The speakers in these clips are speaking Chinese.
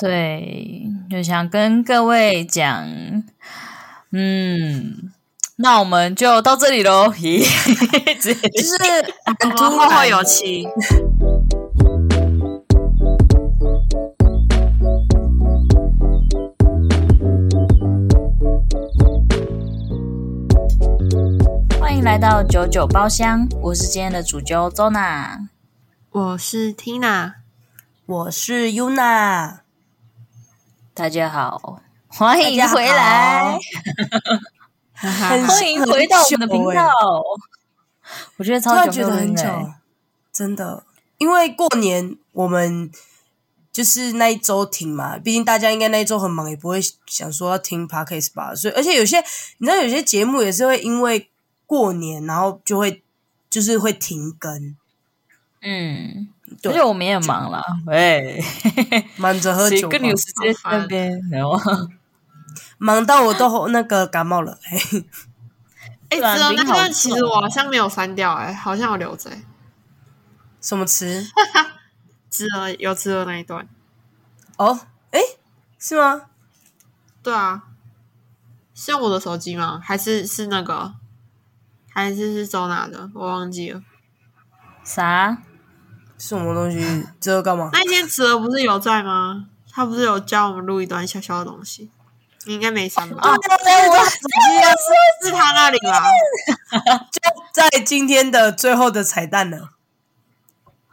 对，就想跟各位讲，嗯，那我们就到这里喽。咦，就是很突然，后会有期。欢迎来到九九包厢，我是今天的主揪周娜，我是 Tina，我是 Yuna。大家好，欢迎回来，欢迎回到我们的频道。我觉得超久，觉得很久，真的，因为过年我们就是那一周停嘛，毕竟大家应该那一周很忙，也不会想说要听 Podcast 吧。所以，而且有些你知道，有些节目也是会因为过年，然后就会就是会停更。嗯。而且我们也忙了，喂，忙着喝酒，跟你有时间那边，然后忙到我都那个感冒了。哎，哎，那段其实我好像没有删掉，哎，好像有留着。什么词？吃了有吃的那一段。哦，哎，是吗？对啊，是用我的手机吗？还是是那个？还是是周娜的？我忘记了。啥？什么东西？这个干嘛？那天慈儿不是有在吗？他不是有教我们录一段小小的东西？你应该没删吧？啊，是是他那里吧？就在今天的最后的彩蛋了。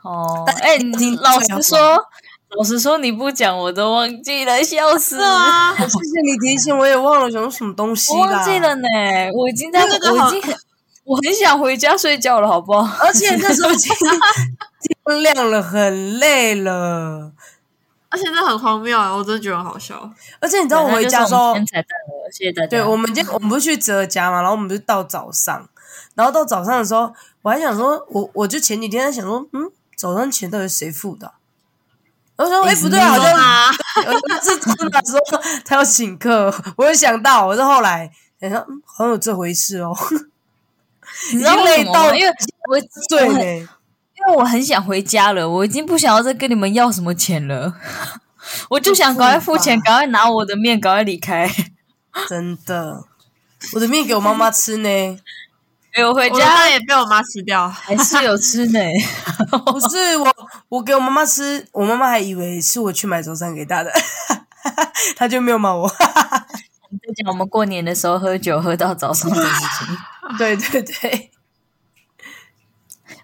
哦，哎，你老实说，老实说，你不讲我都忘记了，笑死啊！谢谢你提醒，我也忘了讲什么东西忘记了呢。我已经在，我已经很，我很想回家睡觉了，好不好？而且那时候已经。天亮了，很累了，而且这很荒谬啊！我真的觉得很好笑。而且你知道我回家的时候，谢谢大家。对，我们今天我们不是去哲家嘛，然后我们就到早上，然后到早上的时候，我还想说，我我就前几天在想说，嗯，早上钱到底谁付的？我说，哎，不对，好像是真的说他要请客。我有想到，我是后来想说，嗯，好像有这回事哦。你知道累到，因为我醉嘞。因为我很想回家了，我已经不想要再跟你们要什么钱了，我就想赶快付钱，赶快拿我的面，赶快离开。真的，我的面给我妈妈吃呢。哎，我回家也被我妈吃掉，还是有吃呢。不是我，我给我妈妈吃，我妈妈还以为是我去买早餐给她的，她就没有骂我。你在讲我们过年的时候喝酒喝到早上的事情。对对对。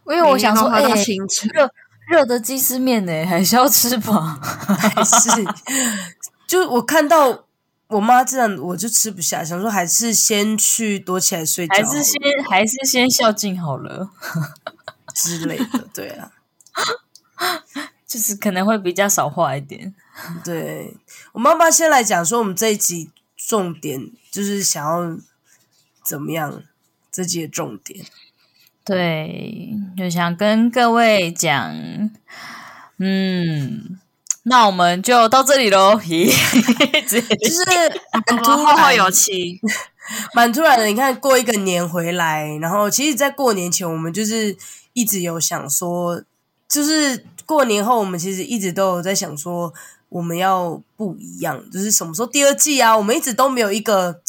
因为我想说，哎，热热的鸡丝面呢，还是要吃吧？还是 就我看到我妈这样，我就吃不下，想说还是先去躲起来睡觉，还是先还是先孝敬好了 之类的。对啊，就是可能会比较少话一点。对，我妈妈先来讲说，我们这一集重点就是想要怎么样？这集的重点。对，就想跟各位讲，嗯，那我们就到这里喽。咦，就是 很突然，会有期，蛮突然的。你看，过一个年回来，然后其实，在过年前，我们就是一直有想说，就是过年后，我们其实一直都有在想说，我们要不一样，就是什么时候第二季啊？我们一直都没有一个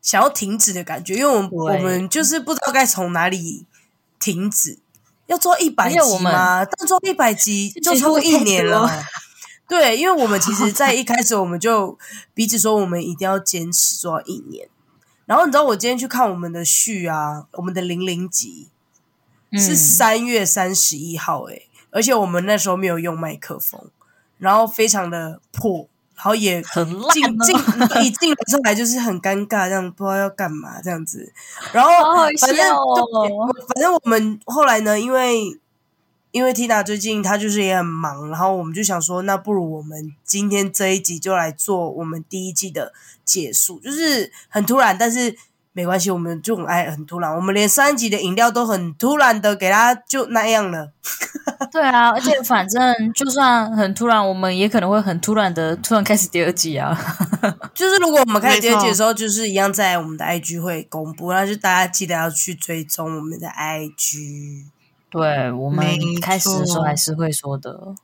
想要停止的感觉，因为我们我们就是不知道该从哪里。停止要做一百集吗？但做一百集就超过一年了。对，因为我们其实，在一开始我们就彼此说，我们一定要坚持做到一年。然后你知道，我今天去看我们的序啊，我们的零零集是三月三十一号，诶，而且我们那时候没有用麦克风，然后非常的破。然后也很烂，进进 一进来来就是很尴尬，这样不知道要干嘛这样子。然后反正反正我们后来呢，因为因为 Tina 最近她就是也很忙，然后我们就想说，那不如我们今天这一集就来做我们第一季的结束，就是很突然，但是。没关系，我们就很爱很突然，我们连三集的饮料都很突然的给他就那样了。对啊，而且反正就算很突然，我们也可能会很突然的突然开始第二季啊。就是如果我们开始第二季的时候，就是一样在我们的 IG 会公布，那就大家记得要去追踪我们的 IG。对，我们开始的时候还是会说的。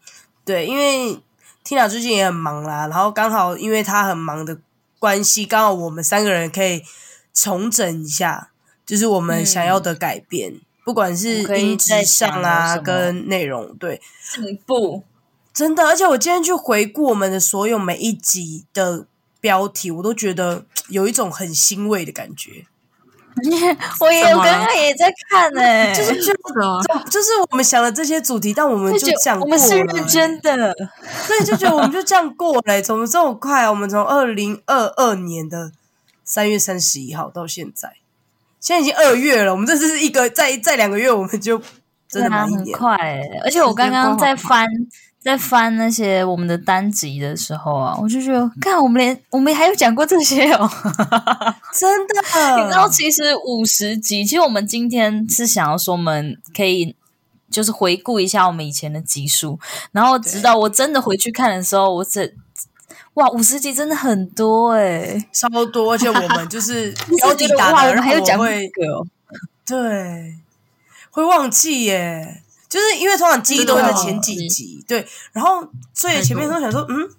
对，因为 Tina 最近也很忙啦，然后刚好因为她很忙的关系，刚好我们三个人可以重整一下，就是我们想要的改变，嗯、不管是音质上啊，跟内容，对，进步，真的。而且我今天去回顾我们的所有每一集的标题，我都觉得有一种很欣慰的感觉。我也，我刚刚也在看呢、欸，就是就就是我们想了这些主题，但我们就这样过了、欸。我们是认真的，所以就觉得我们就这样过了、欸，怎么这么快？我们从二零二二年的三月三十一号到现在，现在已经二月了。我们这是一个再再两个月，我们就真的蛮一年很快、欸。而且我刚刚在翻。在翻那些我们的单集的时候啊，我就觉得，看我们连我们还有讲过这些哦，真的。你知道，其实五十集，其实我们今天是想要说，我们可以就是回顾一下我们以前的集数，然后直到我真的回去看的时候，我这哇，五十集真的很多哎，超多，而且我们就是标题打的，然后还有讲会，对，会忘记耶。就是因为通常记忆都会在前几集，对，然后所以前面都想说，嗯，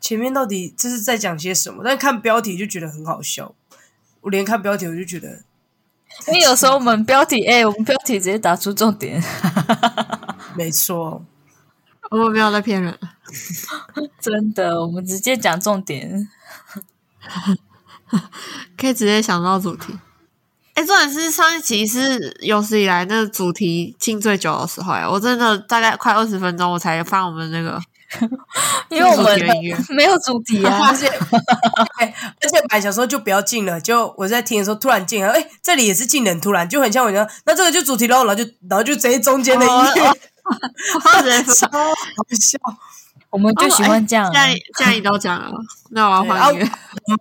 前面到底这是在讲些什么？但看标题就觉得很好笑，我连看标题我就觉得，因为有时候我们标题，哎，我们标题直接打出重点，没错，我们不要在骗人，真的，我们直接讲重点，可以直接想到主题。哎，重点是上一集是有史以来那个主题进最久的时候，哎，我真的大概快二十分钟我才放我们那个，因为我们没有主题啊，而且而且本来想说就不要进了，就我在听的时候突然进了，哎，这里也是进的很突然，就很像我讲，那这个就主题喽，然后就然后就直接中间的音乐，超好笑，我们就喜欢这样，现在现在你都讲了，那我要换音乐，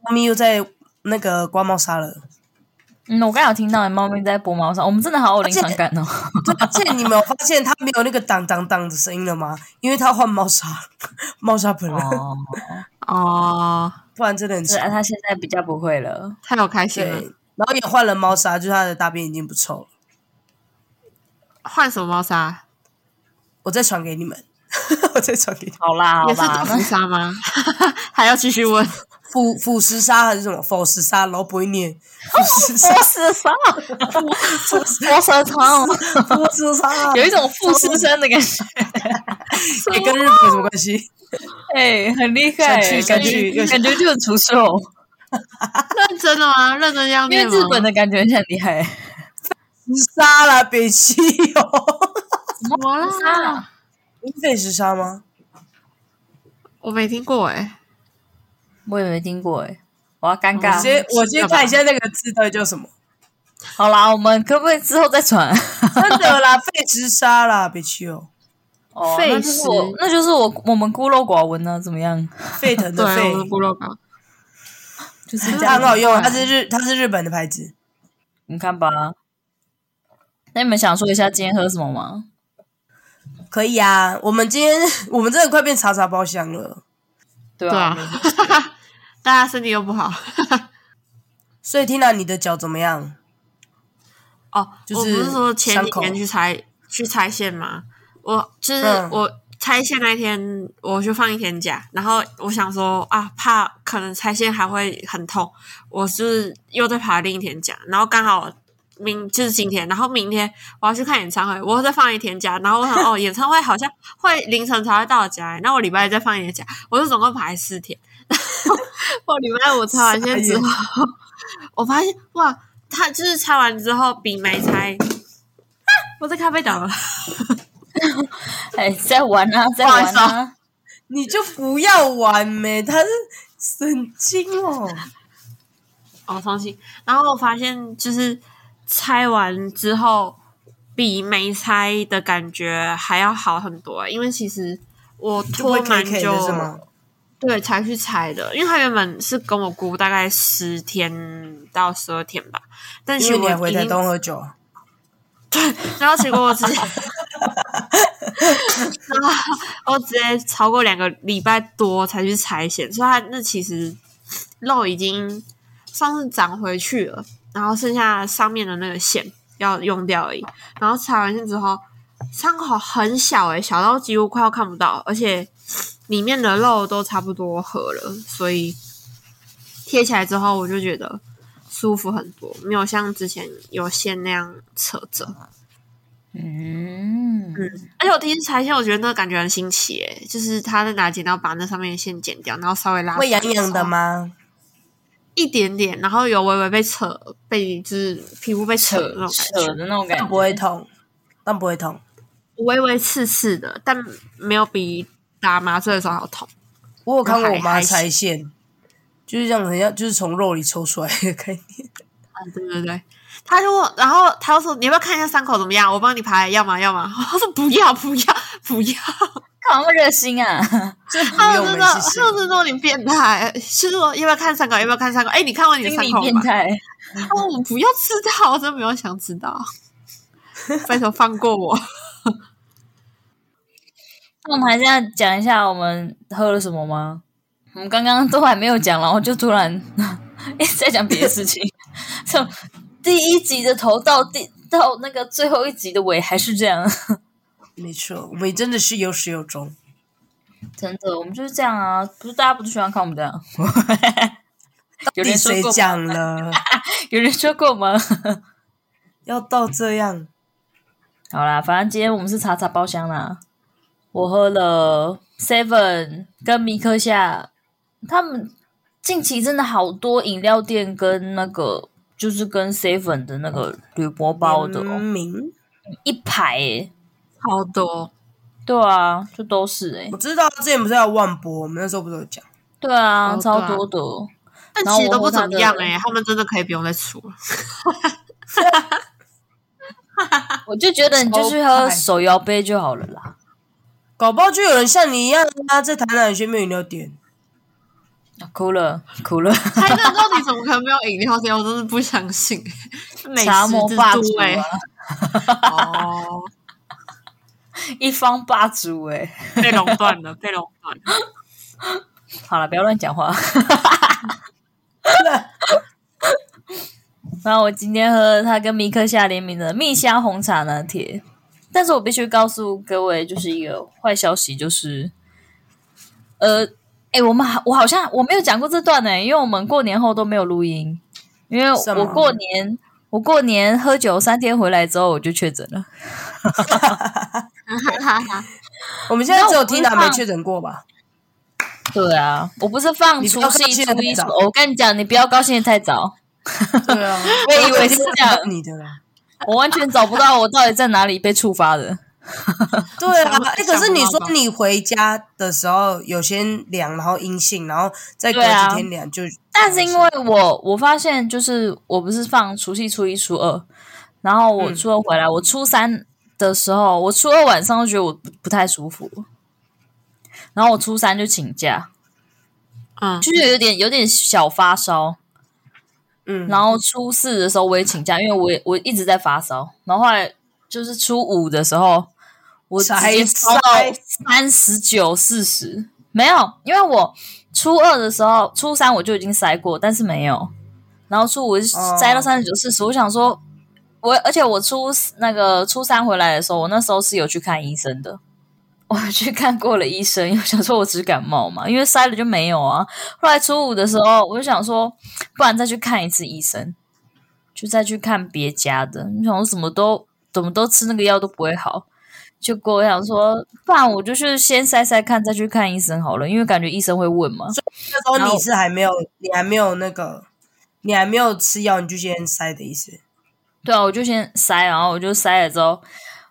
猫咪又在那个刮猫砂了。嗯，我刚刚有听到猫咪在拨猫砂，我们真的好有临场感哦。而且你没有发现它没有那个当当当的声音了吗？因为它换猫砂，猫砂盆了。哦，哦，不然真的很吵。它现在比较不会了，太有开心了。然后也换了猫砂，就是它的大便已经不臭了。换什么猫砂？我再传给你们。我再传给你。好啦，好啦，也是豆腐砂吗？还要继续问。腐腐蚀沙还是什么？腐蚀沙，然后不会念。腐蚀沙，腐腐蚀沙，腐蚀沙，有一种富士山的感觉。也 跟日本有什么关系？哎，很厉害，感觉感觉就很出色。认真的吗？认真要念为日本的感觉很厉害。石沙啦，北七哦。什么啦？废石沙吗？我没听过哎。我也没听过诶，我要尴尬。我先我先看一下那个字到底叫什么。好啦，我们可不可以之后再传？真的啦，废石沙啦，别去哦。哦，那就是我，那就是我，我们孤陋寡闻呢？怎么样？沸腾的沸，孤陋寡。就是这样很好用，它是日，它是日本的牌子。你看吧。那你们想说一下今天喝什么吗？可以啊，我们今天 我们真的快变茶茶包厢了。对啊。大家身体又不好，所以听到你的脚怎么样？哦，就是、我不是说前几天去拆去拆线吗？我就是、嗯、我拆线那天，我就放一天假，然后我想说啊，怕可能拆线还会很痛，我是又再爬另一天假，然后刚好明就是今天，然后明天我要去看演唱会，我又再放一天假，然后我想哦，演唱会好像会凌晨才会到家，那我礼拜一再放一天假，我就总共排四天。我礼拜五拆完线之后，我发现哇，他就是拆完之后比没拆。我在咖啡倒了。哎，在玩啊，在玩啊！你就不要玩呗，他是神经哦。哦，放心。然后我发现，就是拆完之后比没拆的感觉还要好很多，因为其实我拖蛮久。对，才去拆的，因为他原本是跟我估大概十天到十二天吧，但是我回台东喝酒，对，然后结果我直接，然后我直接超过两个礼拜多才去拆线，所以他那其实肉已经算是长回去了，然后剩下上面的那个线要用掉而已。然后拆完线之后，伤口很小诶、欸、小到几乎快要看不到，而且。里面的肉都差不多合了，所以贴起来之后我就觉得舒服很多，没有像之前有线那样扯着。嗯嗯，而且我第一次拆线，我觉得那个感觉很新奇，诶，就是他在拿剪刀把那上面的线剪掉，然后稍微拉，会痒痒的吗？一点点，然后有微微被扯，被就是皮肤被扯的那种，扯的那种感觉，不会痛，但不会痛，微微刺刺的，但没有比打麻醉的时候还要痛。我有看过我妈拆线，就是这样，人家就是从肉里抽出来的概念。啊，对对对。他就问，然后他就说：“你要不要看一下伤口怎么样？我帮你拍，要吗？要吗？”他说：“不要，不要，不要！”干嘛那么热心啊？就他就是说，就是说你变态，就 是说要不要看三稿？要不要看三稿？哎，你看完你的伤口吗？变态。他说：“我不要知道，我真的没有想知道。”拜托放过我。那我们还是要讲一下我们喝了什么吗？我们刚刚都还没有讲，然后就突然一直在讲别的事情，从。第一集的头到第到那个最后一集的尾还是这样，没错，我们真的是有始有终，真的，我们就是这样啊！不是大家不是喜欢看我们这样？有人谁讲了？有人说过吗？要到这样？好啦，反正今天我们是茶茶包厢啦。我喝了 Seven 跟米克夏，他们近期真的好多饮料店跟那个。就是跟 seven 的那个铝箔包的哦，一排诶，好多，对啊，就都是诶。我知道之前不是要万波，我们那时候不是有讲，对啊，超多的，但其实都不怎么样诶，他们真的可以不用再出了。我就觉得你就去喝手摇杯就好了啦，搞不好就有人像你一样啊，在台南有些没有饮料店。哭了，哭了！台南到底怎么可能没有饮料店？我真是不相信。茶魔霸主哎！哦，一方霸主哎，被垄断了，被垄断了。好了，不要乱讲话。然后我今天喝他跟米克夏联名的蜜香红茶拿铁，但是我必须告诉各位，就是一个坏消息，就是呃。哎，我们好，我好像我没有讲过这段呢，因为我们过年后都没有录音，因为我过年我过年喝酒三天回来之后我就确诊了。我们现在只有 Tina 没确诊过吧？对啊，我不是放除夕初一，我跟你讲，你不要高兴的太早。对啊，我以为是这样，你的啦，我完全找不到我到底在哪里被触发的。对啊，哎，可是你说你回家的时候有些量，然后阴性，然后再隔几天量就。但是因为我我发现，就是我不是放除夕、初一、初二，然后我初二回来，嗯、我初三的时候，我初二晚上就觉得我不不太舒服，然后我初三就请假，嗯，就是有点有点小发烧，嗯，然后初四的时候我也请假，因为我也我一直在发烧，然后后来就是初五的时候。我直接烧到三十九、四十，没有，因为我初二的时候，初三我就已经塞过，但是没有。然后初五塞到三十九、四十，我想说，我而且我初那个初三回来的时候，我那时候是有去看医生的，我去看过了医生，因为想说我只是感冒嘛，因为塞了就没有啊。后来初五的时候，我就想说，不然再去看一次医生，就再去看别家的。你想说怎么都怎么都吃那个药都不会好。就跟我想说，不然我就去先塞塞看，再去看医生好了，因为感觉医生会问嘛。所以那时候你是还没有，你还没有那个，你还没有吃药，你就先塞的意思？对啊，我就先塞，然后我就塞了之后，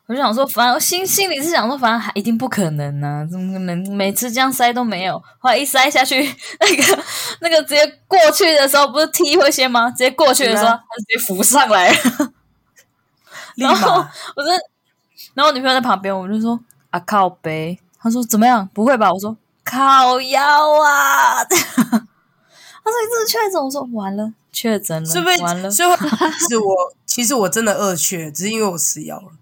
我就想说，反正心心里是想说，反正还一定不可能呢、啊，怎么可能每次这样塞都没有？后来一塞下去，那个那个直接过去的时候，不是踢会先吗？直接过去的时候，他直接浮上来了，然后我就。然后我女朋友在旁边，我就说啊靠背，她说怎么样？不会吧？我说靠腰啊！她说你这是确诊？我说完了，确诊了，是不是完了？是是我其实我真的二确，只是因为我吃药了。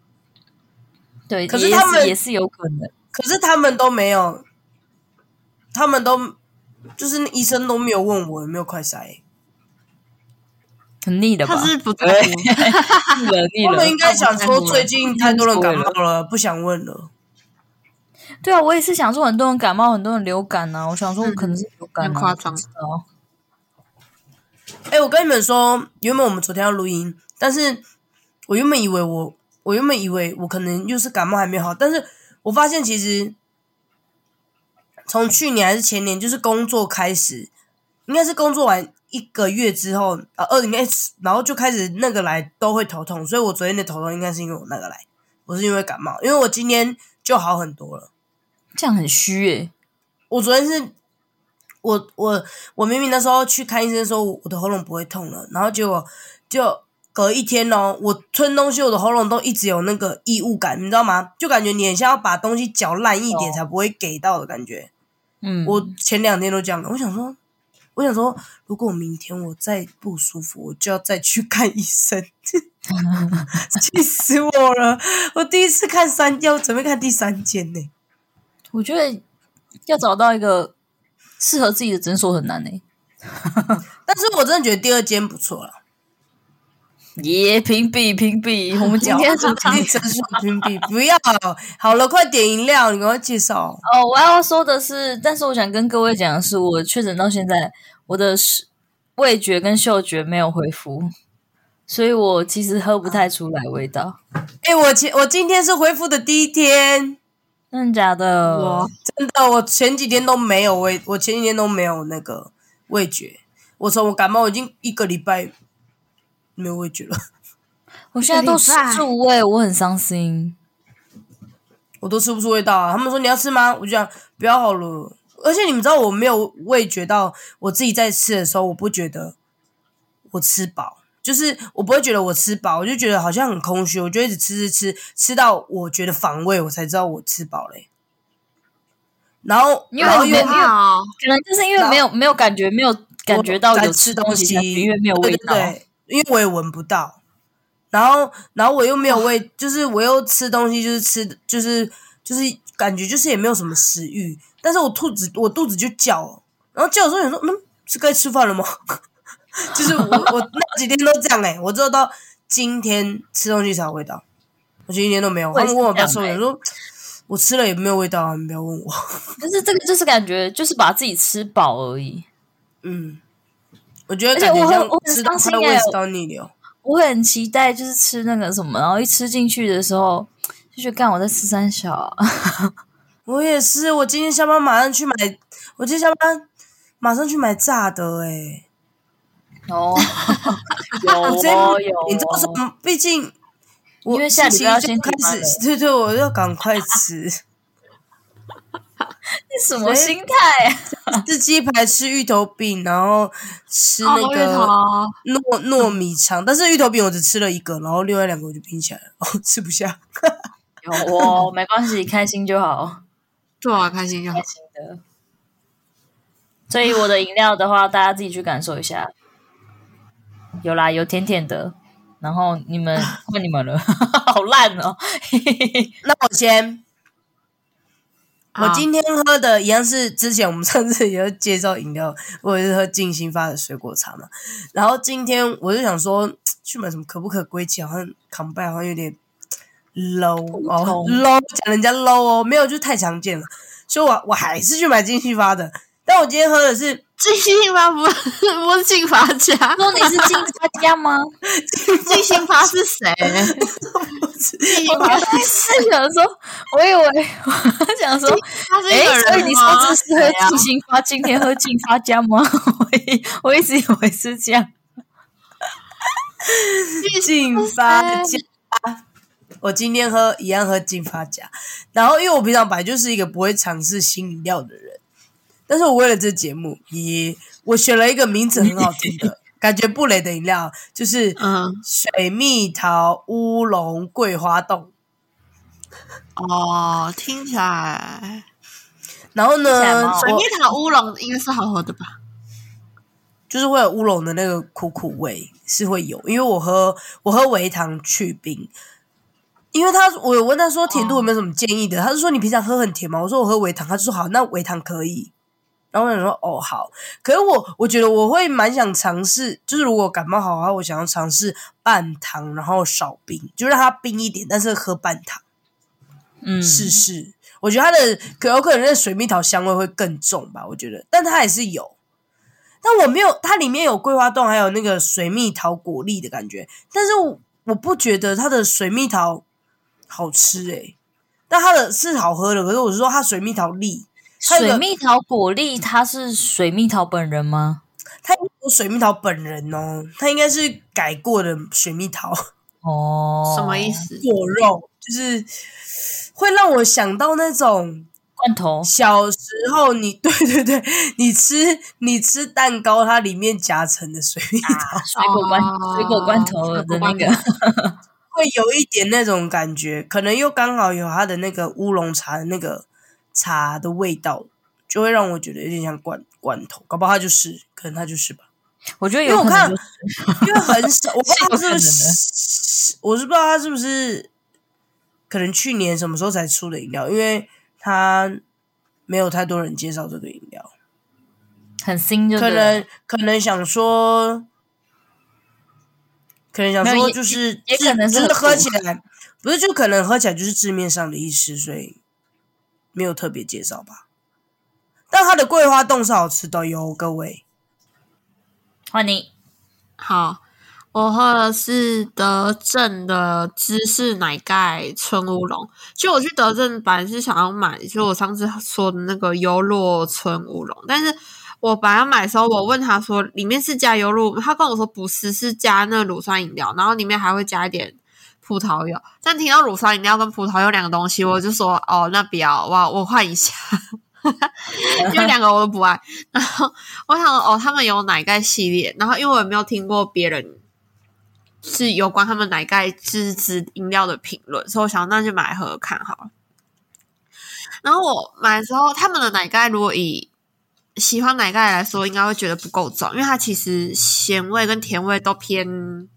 对，可是他们也是有可能，可是他们都没有，他们都就是医生都没有问我有没有快筛。很腻的吧？他是不对，腻了 腻了。他们应该想说，最近太多人感冒了，不想问了。对啊，我也是想说，很多人感冒，很多人流感啊。我想说，可能是流感、夸张哦。哎，我跟你们说，原本我们昨天要录音，但是我原本以为我，我原本以为我可能又是感冒还没好，但是我发现其实从去年还是前年，就是工作开始，应该是工作完一个月之后啊，二零 S，然后就开始那个来都会头痛，所以我昨天的头痛应该是因为我那个来，不是因为感冒，因为我今天就好很多了。这样很虚诶、欸，我昨天是。我我我明明那时候去看医生说我的喉咙不会痛了，然后结果就隔一天哦，我吞东西，我的喉咙都一直有那个异物感，你知道吗？就感觉你很像要把东西嚼烂一点才不会给到的感觉。嗯，我前两天都这样了。我想说，我想说，如果明天我再不舒服，我就要再去看医生。气死我了！我第一次看三，要准备看第三间呢。我觉得要找到一个。适合自己的诊所很难呢、欸，但是我真的觉得第二间不错了。耶，评比评比，我们今天主题诊所评比，不要好了，快点饮料，你给我介绍。哦，我要说的是，但是我想跟各位讲的是，我确诊到现在，我的味觉跟嗅觉没有恢复，所以我其实喝不太出来味道。哎、欸，我今我今天是恢复的第一天。真的假的？我真的，我前几天都没有味，我前几天都没有那个味觉。我从我感冒已经一个礼拜没有味觉了。我现在都吃出味，我很伤心。我都吃不出味道啊！他们说你要吃吗？我就讲不要好了。而且你们知道我没有味觉到，我自己在吃的时候，我不觉得我吃饱。就是我不会觉得我吃饱，我就觉得好像很空虚，我就一直吃吃吃，吃到我觉得反胃，我才知道我吃饱嘞。然后，因为没有，没有，可能就是因为没有没有感觉，没有感觉到有吃东西，因为没有味道，对，因为我也闻不到。然后，然后我又没有味，就是我又吃东西，就是吃，就是就是感觉就是也没有什么食欲，但是我肚子我肚子就叫，然后叫的时候你说，嗯，是该吃饭了吗？就是我我那几天都这样哎、欸、我只有到今天吃东西才有味道，我今天都没有。他们问我爸说，我说我吃了也没有味道啊，你不要问我。但是这个就是感觉就是把自己吃饱而已。嗯，我觉得感觉像吃到快胃食道逆流。我很期待就是吃那个什么，然后一吃进去的时候就觉得干我在吃三小、啊。我也是，我今天下班马上去买，我今天下班马上去买炸的哎、欸哦，有哦有，你这么说，毕竟因为下礼拜要先开始，对对，我要赶快吃。你什么心态？吃鸡排，吃芋头饼，然后吃那个糯糯米肠。但是芋头饼我只吃了一个，然后另外两个我就拼起来了，哦，吃不下。有哦，没关系，开心就好。对啊，开心就好。开心的。所以我的饮料的话，大家自己去感受一下。有啦，有甜甜的，然后你们 问你们了，好烂哦。那我先，我今天喝的一样是之前我们上次也有介绍饮料，我也是喝静心发的水果茶嘛。然后今天我就想说 去买什么可不可归期，好像扛拜好像有点 low 哦，low 讲人家 low 哦，没有就太常见了，所以我我还是去买静心发的。但我今天喝的是。静心发不不是静发家，说你是静发家吗？静心发是谁？我刚才是想说，我以为我 想说，他是一个人吗？所以你上次是喝金星发，今天喝静发家吗？我 一我一直以为是这样。静发家，我今天喝一样喝静发家，然后因为我平常本来就是一个不会尝试新饮料的人。但是我为了这节目，咦我选了一个名字很好听的，感觉不雷的饮料，就是嗯，水蜜桃乌龙桂花冻。哦，听起来，然后呢，水蜜桃乌龙应该是好喝的吧？就是会有乌龙的那个苦苦味是会有，因为我喝我喝维糖去冰，因为他我有问他说甜度有没有什么建议的，哦、他是说你平常喝很甜吗？我说我喝维糖，他就说好，那维糖可以。然后我想说，哦，好，可是我我觉得我会蛮想尝试，就是如果感冒好的话，我想要尝试半糖，然后少冰，就让它冰一点，但是喝半糖，嗯，试试。我觉得它的可有可能那水蜜桃香味会更重吧，我觉得，但它还是有。但我没有，它里面有桂花冻，还有那个水蜜桃果粒的感觉，但是我我不觉得它的水蜜桃好吃诶、欸，但它的是好喝的，可是我是说它水蜜桃粒，水蜜桃果粒，它是水蜜桃本人吗？它有水蜜桃本人哦，它应该是改过的水蜜桃哦，什么意思？果肉就是会让我想到那种罐头。小时候你 对对对，你吃你吃蛋糕，它里面夹层的水蜜桃，啊、水果罐、哦、水果罐头的那个，会有一点那种感觉，可能又刚好有它的那个乌龙茶的那个茶的味道。就会让我觉得有点像罐罐头，搞不好它就是，可能它就是吧。我觉得有可能、就是，因为我看，因为很少，我不知道是不是，我是不知道它是不是，可能去年什么时候才出的饮料，因为他没有太多人介绍这个饮料，很新就，就可能可能想说，可能想说就是也，也可能是喝起来，不是就可能喝起来就是字面上的意思，所以没有特别介绍吧。但它的桂花冻是好吃的哟，各位。换你，好，我喝的是德政的芝士奶盖春乌龙。其实我去德政本来是想要买，就我上次说的那个优酪春乌龙，但是我本来要买的时候，我问他说里面是加优酪，他跟我说不是，是加那乳酸饮料，然后里面还会加一点葡萄柚。但听到乳酸饮料跟葡萄柚两个东西，我就说哦，那不要，哇我换一下。因为两个我都不爱，然后我想说哦，他们有奶盖系列，然后因为我也没有听过别人是有关他们奶盖芝芝饮料的评论，所以我想那就买来喝喝看好了。然后我买的时候，他们的奶盖如果以喜欢奶盖来说，应该会觉得不够重，因为它其实咸味跟甜味都偏。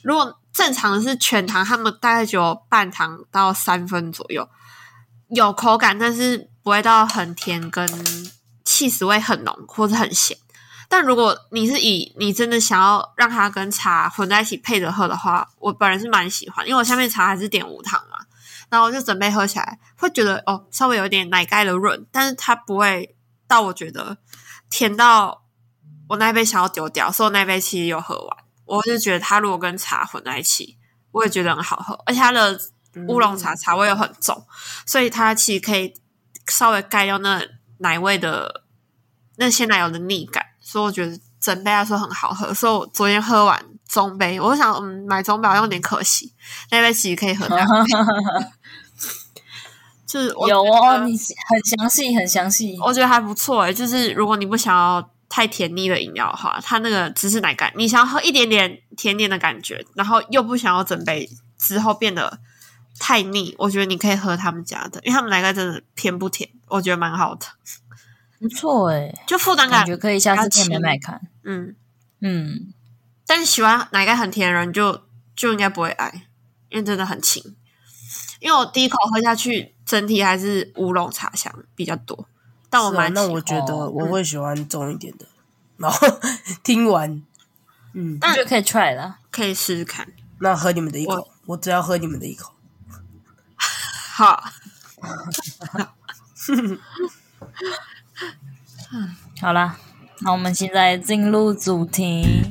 如果正常的是全糖，他们大概只有半糖到三分左右，有口感，但是。不会到很甜，跟气死味很浓，或者很咸。但如果你是以你真的想要让它跟茶混在一起配着喝的话，我本人是蛮喜欢，因为我下面茶还是点无糖嘛，然后我就准备喝起来，会觉得哦，稍微有点奶盖的润，但是它不会到我觉得甜到我那杯想要丢掉，所以我那杯其实有喝完。我就觉得它如果跟茶混在一起，我也觉得很好喝，而且它的乌龙茶茶味又很重，所以它其实可以。稍微盖掉那奶味的那鲜奶油的腻感，所以我觉得整杯来说很好喝。所以我昨天喝完中杯，我就想，嗯，买中杯好像有点可惜，那杯其实可以喝两杯。就是有哦，你很详细，很详细，我觉得还不错诶。就是如果你不想要太甜腻的饮料的话，它那个芝士奶盖，你想要喝一点点甜点的感觉，然后又不想要整杯之后变得。太腻，我觉得你可以喝他们家的，因为他们奶盖真的偏不甜，我觉得蛮好的，不错哎、欸，就负担感，感觉可以下次可以买买看，嗯嗯，但是喜欢奶盖很甜的人就就应该不会爱，因为真的很轻，因为我第一口喝下去，整体还是乌龙茶香比较多，但我蛮、啊、那我觉得我会喜欢重一点的，然后 听完，嗯，那就可以 try 了，可以试试看，那喝你们的一口，我，我只要喝你们的一口。好，好啦，那我们现在进入主题。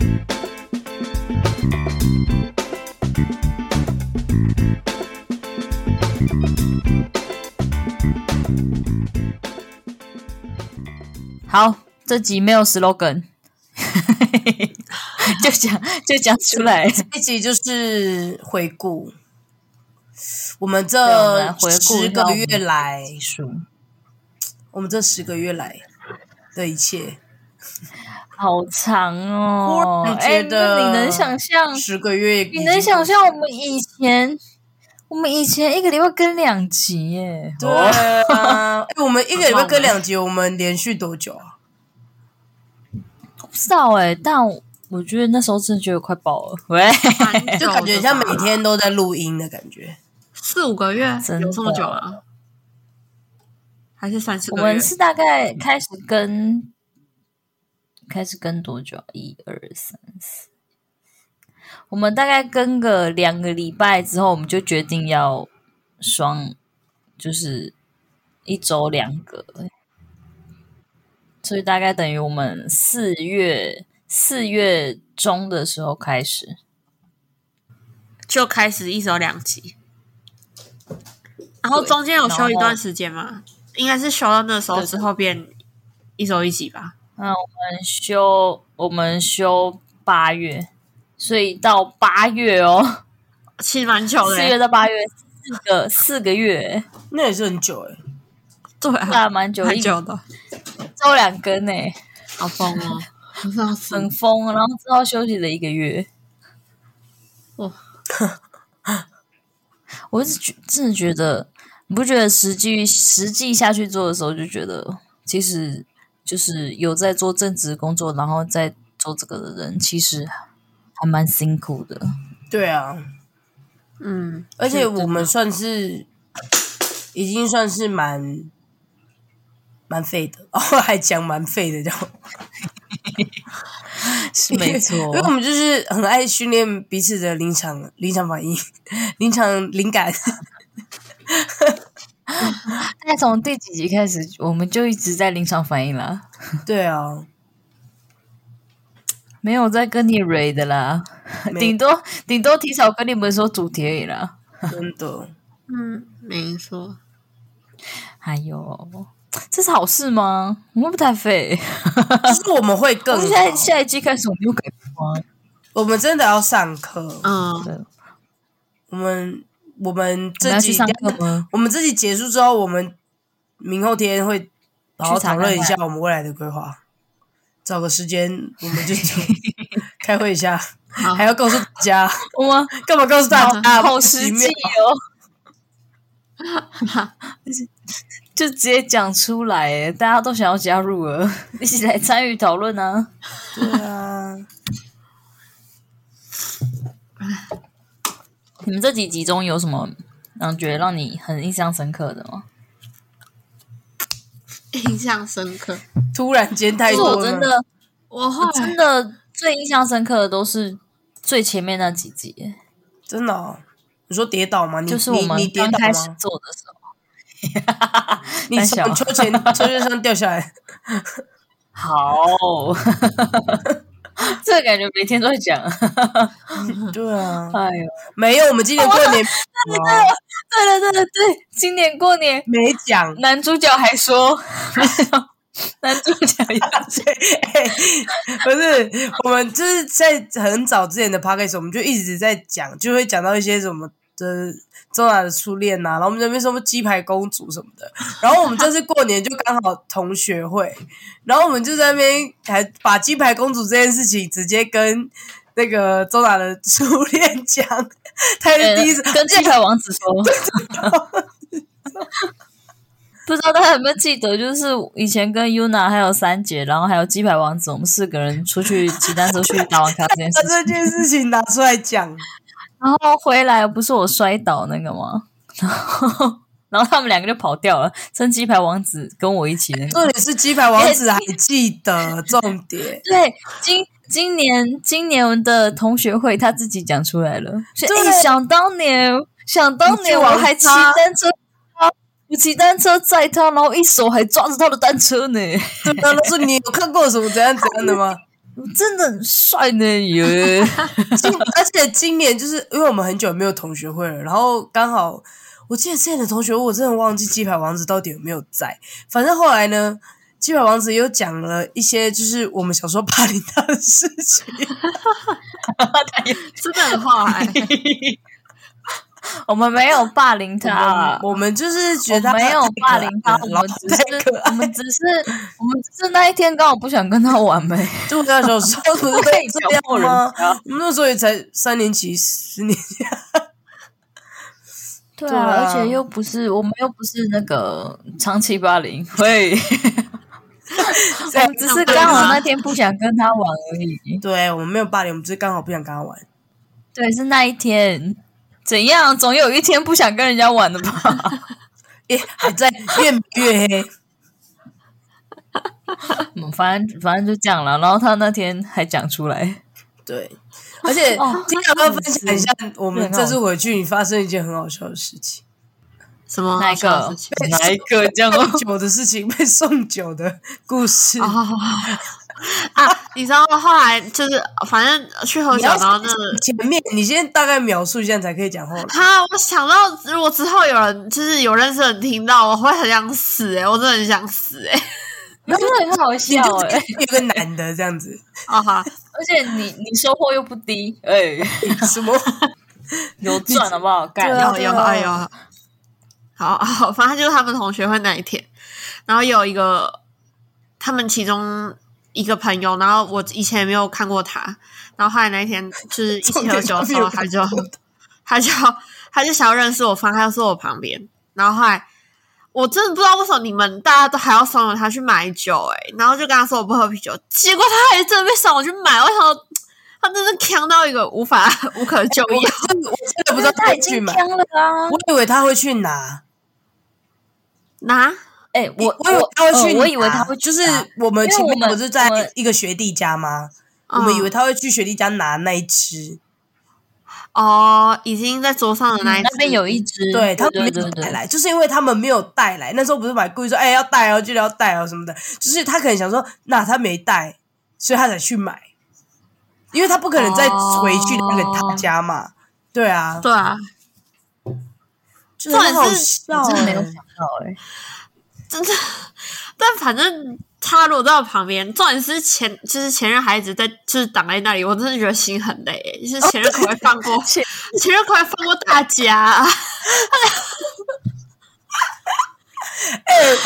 好，这集没有 slogan，就讲就讲出来，这集就是回顾。我们这十个月来，我们这十个月来的一切，好长哦！你觉得、欸、你能想象十个月？你能想象我们以前，我们以前一个礼拜更两集耶？对啊，欸、我们一个礼拜更两集，我们连续多久啊？我不知道哎，但我觉得那时候真的觉得快爆了，喂，就感觉像每天都在录音的感觉。四五个月有这么久了，还是三四个月？我们是大概开始跟开始跟多久？一二三四，我们大概跟个两个礼拜之后，我们就决定要双，就是一周两个，所以大概等于我们四月四月中的时候开始，就开始一周两集，然后中间有休一段时间嘛，应该是休到那时候之后变一周一集吧。嗯，我们休我们休八月，所以到八月哦，其实蛮久的，四月到八月四个四个月，那也是很久哎。对啊，那蛮久，蛮久的，周两根呢，好疯哦，很疯，然后之后休息了一个月。哦，我一直觉真的觉得，你不觉得实际实际下去做的时候，就觉得其实就是有在做正职工作，然后在做这个的人，其实还蛮辛苦的。对啊，嗯，而且我们算是已经算是蛮。蛮废的，哦，还讲蛮废的，这样 是没错，因为我们就是很爱训练彼此的临场临场反应、临场灵感。大概从第几集开始，我们就一直在临场反应了。对啊，没有在跟你 read 的啦，顶多顶多提早跟你们说主题而已啦。真的，嗯，没错。还有。这是好事吗？我们不太废，就是我们会更好。现在下一季开始我们又改吗？我们真的要上课。嗯，对。我们我们这集上课吗？我们这集结束之后，我们明后天会好好讨论一下我们未来的规划。找个时间，我们就 开会一下，还要告诉大家。我们干嘛告诉大家？好实际哦。就直接讲出来，大家都想要加入了，一起来参与讨论啊！对啊，你们这几集中有什么让觉得让你很印象深刻的吗？印象深刻，突然间太多了。我真的，我，我真的最印象深刻的都是最前面那几集。真的、哦？你说跌倒吗？你就是我们刚开始做的时候。你 从秋千 秋千上掉下来，好，这个感觉每天都在讲。对啊，哎呦，没有，我们今年过年，对对对对对，今年过年没讲。男主角还说，男主角要哎，不是，我们就是在很早之前的 podcast 我们就一直在讲，就会讲到一些什么的。周娜的初恋呐、啊，然后我们这边什么鸡排公主什么的，然后我们这次过年就刚好同学会，然后我们就在那边还把鸡排公主这件事情直接跟那个周娜的初恋讲，他是第一次、欸、跟鸡排王子说，不知道大家有没有记得，就是以前跟 Yuna 还有三姐，然后还有鸡排王子，我们四个人出去骑单车去打网咖这件事情，这件事情拿出来讲。然后回来不是我摔倒那个吗？然 后然后他们两个就跑掉了，趁鸡排王子跟我一起那个。重点是鸡排王子还记得重点。对，今今年今年的同学会他自己讲出来了。对，想当年，想当年我还骑单车，我骑单车载他，然后一手还抓着他的单车呢。对，他说你有看过什么怎样怎样的吗？真的很帅呢耶！而且今年就是因为我们很久没有同学会了，然后刚好我记得之前的同学，我真的忘记鸡排王子到底有没有在。反正后来呢，鸡排王子又讲了一些就是我们小时候霸凌他的事情，真的很坏。我们没有霸凌他，我们就是觉得没有霸凌他，我们只是我们只是我们只是那一天刚好不想跟他玩呗。就那时候不是可以这样吗？我们那时候也才三年级、四年级。对啊，而且又不是我们又不是那个长期霸凌，会。我们只是刚好那天不想跟他玩而已。对，我们没有霸凌，我们只是刚好不想跟他玩。对，是那一天。怎样？总有一天不想跟人家玩的吧？耶，还在越越黑。嗯，反正反正就这样了。然后他那天还讲出来，对，而且今天要不要分享一下我们这次回去你发生一件很好笑的事情？什么哪一个？哪一个这样酒的事情？被送酒的故事 啊！你知道后来就是反正去喝酒，然后那个前面你先大概描述一下才可以讲后来。哈，我想到如果之后有人就是有认识的人听到，我会很想死哎、欸，我真的很想死哎、欸，真的很好笑哎、欸，有个男的这样子啊哈，而且你你收获又不低哎、欸，什么有赚好不好？干有有哎呦。好好，反正就是他们同学会那一天，然后有一个他们其中一个朋友，然后我以前也没有看过他，然后后来那一天就是 一起喝酒的时候，他就 他就他就想要认识我，放他就坐我旁边，然后后来我真的不知道为什么你们大家都还要怂恿他去买酒，哎，然后就跟他说我不喝啤酒，结果他还真的被怂我去买，我想他真的强到一个无法 无可救药，我真的不知道他去买了啊，我以为他会去拿。拿？哎、欸，我我以为他会去、呃，我以为他会，就是我们前面不是在一个学弟家吗？我们，以为他会去学弟家拿那一只。哦，已经在桌上的那一支，嗯、那边有一只，对，他们没有带来，就是因为他们没有带来。那时候不是买故意说，哎，要带哦，记得要带哦什么的。就是他可能想说，那他没带，所以他才去买，因为他不可能再回去那个他家嘛。哦、对啊，对啊。真的好笑，真的没有想到哎、欸，真的。但反正他如果在我旁边，重点是前就是前任还一直在就是挡在那里，我真的觉得心很累、欸。就是前任可不可以放过、哦、前前任可不可以放过大家？哎、欸，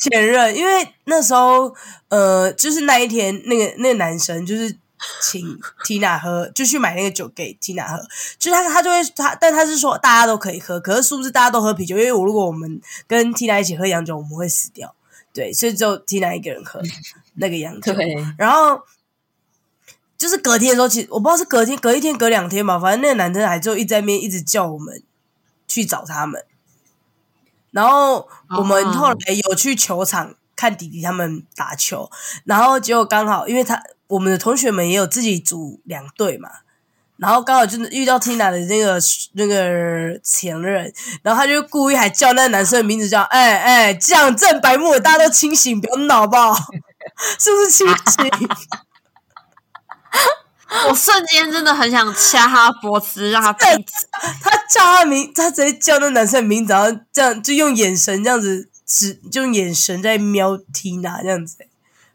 前任，因为那时候呃，就是那一天，那个那个男生就是。请 Tina 喝，就去买那个酒给 Tina 喝。就是他，他就会他，但他是说大家都可以喝，可是是不是大家都喝啤酒？因为我如果我们跟 Tina 一起喝洋酒，我们会死掉。对，所以只有 Tina 一个人喝 那个洋酒。对。然后就是隔天的时候，其实我不知道是隔天、隔一天、隔两天吧，反正那个男生还就一直在那边一直叫我们去找他们。然后我们后来有去球场看弟弟他们打球，然后结果刚好因为他。我们的同学们也有自己组两队嘛，然后刚好就遇到 Tina 的那个那个前任，然后他就故意还叫那个男生的名字叫，叫哎哎，这样正白目，大家都清醒，不要闹好不好？是不是清醒？我瞬间真的很想掐他脖子，让他闭嘴。他叫他名，他直接叫那男生的名字，然后这样就用眼神这样子只，就用眼神在瞄 Tina 这样子。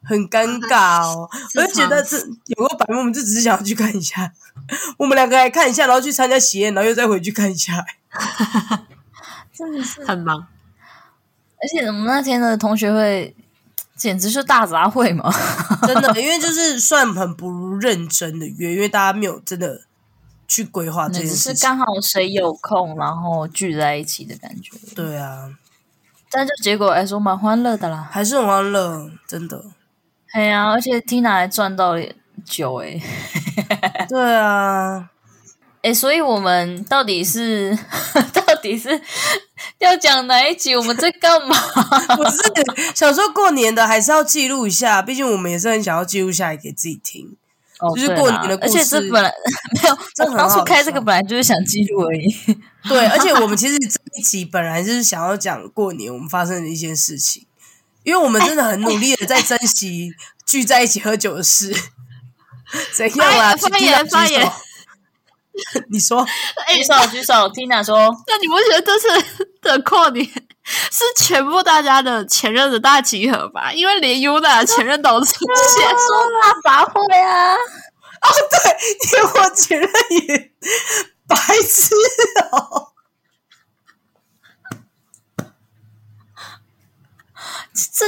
很尴尬哦，我就觉得这有个白目，我们就只是想要去看一下，我们两个来看一下，然后去参加喜宴，然后又再回去看一下，真的是。很忙。而且我们那天的同学会简直是大杂烩嘛，真的，因为就是算很不认真的约，因为大家没有真的去规划这件事情，只是刚好谁有空，然后聚在一起的感觉。对啊，但就结果来说蛮欢乐的啦，还是很欢乐，真的。哎呀、啊，而且 Tina 还赚到了酒哎！对啊，哎，所以我们到底是 到底是要讲哪一集？我们在干嘛？不是想说过年的，还是要记录一下，毕竟我们也是很想要记录下来给自己听。哦，就是过年的故事，而且这本来没有，这当初开这个本来就是想记录而已。对，而且我们其实这一集本来就是想要讲过年我们发生的一些事情。因为我们真的很努力的在珍惜聚在一起喝酒的事，怎样啊？发言发言，你说，举手举手，Tina 说，那你不觉得这次的跨年是全部大家的前任的大集合吧？因为连 Yuna 的前任都出现，说大杂烩啊！哦，对，连我前任也白痴哦。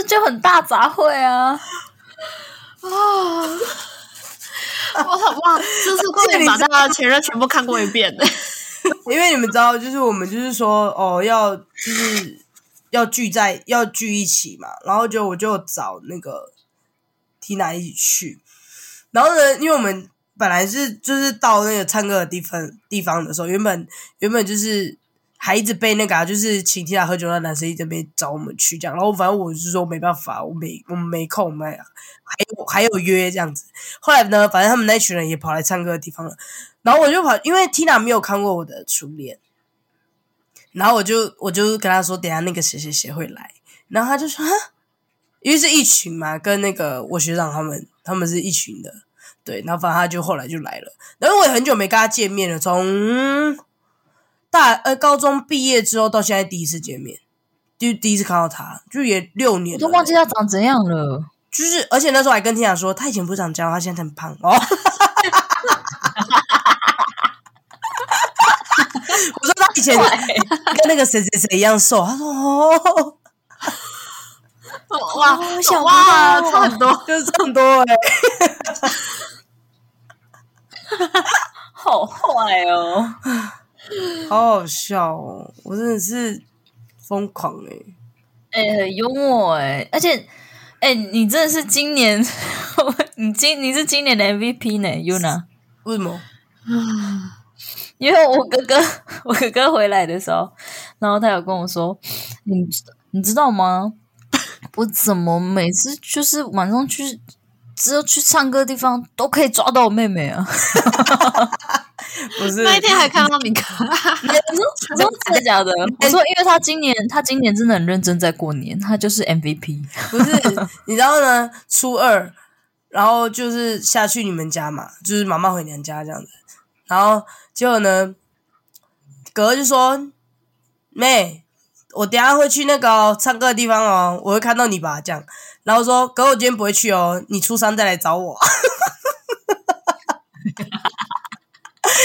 这就很大杂烩啊！啊，我操哇！就是过年把大家的前任全部看过一遍的，因为你们知道，就是我们就是说哦，要就是要聚在要聚一起嘛，然后就我就找那个 Tina 一起去，然后呢，因为我们本来是就是到那个唱歌的地方地方的时候，原本原本就是。还一直被那个、就是请 Tina 喝酒的男生一直没找我们去这样，然后反正我是说没办法，我没我没空，我还有还有约这样子。后来呢，反正他们那群人也跑来唱歌的地方了，然后我就跑，因为 Tina 没有看过我的初恋，然后我就我就跟他说，等下那个谁谁谁会来，然后他就说，哈，因为是一群嘛，跟那个我学长他们他们是一群的，对，然后反正他就后来就来了，然后我也很久没跟他见面了，从大呃高中毕业之后到现在第一次见面，就第一次看到他，就也六年了，都忘记他长怎样了，就是而且那时候还跟天雅说，他以前不长这样，他现在很胖哦。我说他以前跟那个谁谁谁一样瘦，他说哦，哇，小哇，差很多，就是这么多哎，好坏哦，好好笑哦，我真的是疯狂哎，哎，很幽默哎，而且哎，你真的是今年，你今你是今年的 MVP 呢，Yuna，为什么？因为我哥哥，我哥哥回来的时候，然后他有跟我说：“你你知道吗？我怎么每次就是晚上去，只有去唱歌的地方都可以抓到我妹妹啊？” 不是那一天还看到你哥，我说真的假的？我说，因为他今年他今年真的很认真在过年，他就是 MVP。不是，你知道呢？初二，然后就是下去你们家嘛，就是妈妈回娘家这样子，然后。结果呢，哥就说：“妹，我等下会去那个、哦、唱歌的地方哦，我会看到你吧？”这样，然后说：“哥，我今天不会去哦，你初三再来找我。”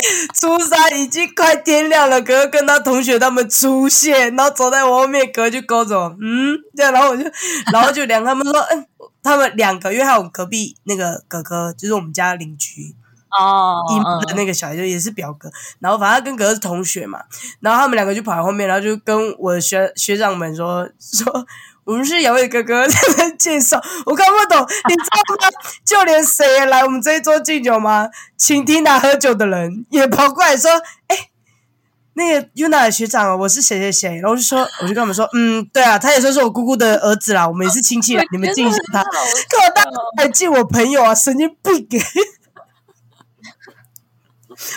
初三已经快天亮了，哥跟他同学他们出现，然后走在我后面，哥就勾着我，嗯，这样，然后我就，然后就两个他们说：“嗯，他们两个，因为还有隔壁那个哥哥，就是我们家邻居。”哦，姨妈的那个小孩就也是表哥，然后反正跟哥哥是同学嘛，然后他们两个就跑在后面，然后就跟我的学学长们说 说我们是两位哥哥 在那介绍，我看不懂，你知道吗？就连谁来我们这一桌敬酒吗？请 Tina 喝酒的人也跑过来说，哎，那个 Yuna 的学长，我是谁谁谁，然后我就说，我就跟他们说，嗯，对啊，他也算是我姑姑的儿子啦，我们也是亲戚啦，你们敬一下他，看我大还敬我朋友啊，神经病！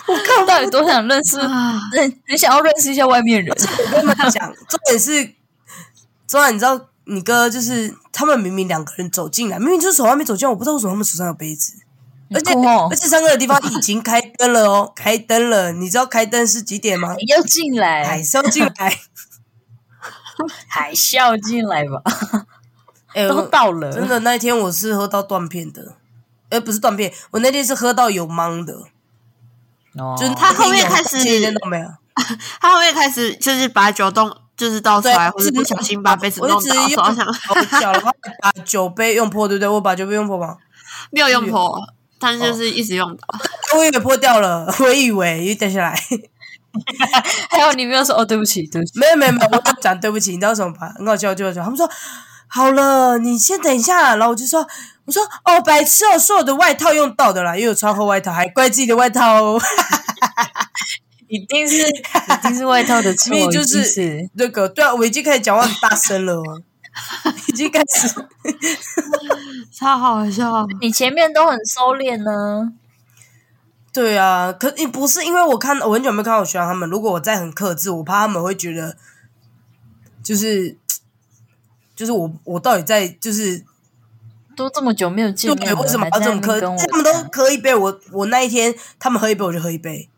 我看，到底多想认识？很很想要认识一下外面人。我跟你们讲，重点是，昨晚你知道，你哥就是他们明明两个人走进来，明明就是从外面走进来，我不知道为什么他们手上有杯子，而且、哦、而且唱歌的地方已经开灯了哦，开灯了。你知道开灯是几点吗？要进来，还是要进来？还是要进来吧？哎，都到了，真的那一天我是喝到断片的，哎，不是断片，我那天是喝到有懵的。哦，就是他后面开始，他后面开始就是把酒冻，就是倒出来，或者不小心把杯子弄倒。我一直用手脚，然后把酒杯用破，对不对？我把酒杯用破吗？没有用破，但是就是一直用倒。我以为破掉了，我以为又掉下来。还有你没有说哦，对不起，对不起，没有没有没有，我讲对不起，你知道什么吧？很好笑，就好笑。他们说好了，你先等一下，然后我就说。我说哦，白痴哦，说我的外套用到的啦，又有穿厚外套，还怪自己的外套哦，一定是一定是外套的错，因为就是那个对啊，我已经开始讲话很大声了，已经开始 超好笑，你前面都很收敛呢，对啊，可你不是因为我看我很久没看到我学长他们，如果我再很克制，我怕他们会觉得就是就是我我到底在就是。都这么久没有见面，为什么要这么苛？他们都喝一杯，我我那一天他们喝一杯，我就喝一杯。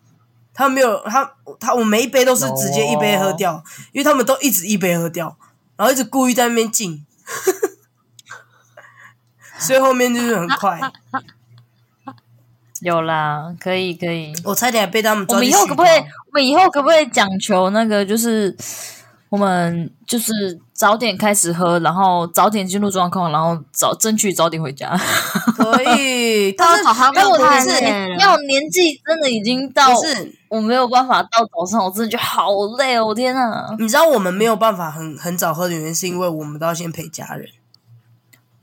他们没有他他我每一杯都是直接一杯喝掉，哦、因为他们都一直一杯喝掉，然后一直故意在那边敬，所以后面就是很快。有啦，可以可以，我差点被他们。我们以后可不可以？我们以后可不可以讲求那个？就是我们就是。早点开始喝，然后早点进入状况，然后早争取早点回家。可以，但是但我的是，那我年纪真的已经到，是我没有办法到早上，我真的觉得好累哦！天啊，你知道我们没有办法很很早喝的原因，是因为我们都要先陪家人。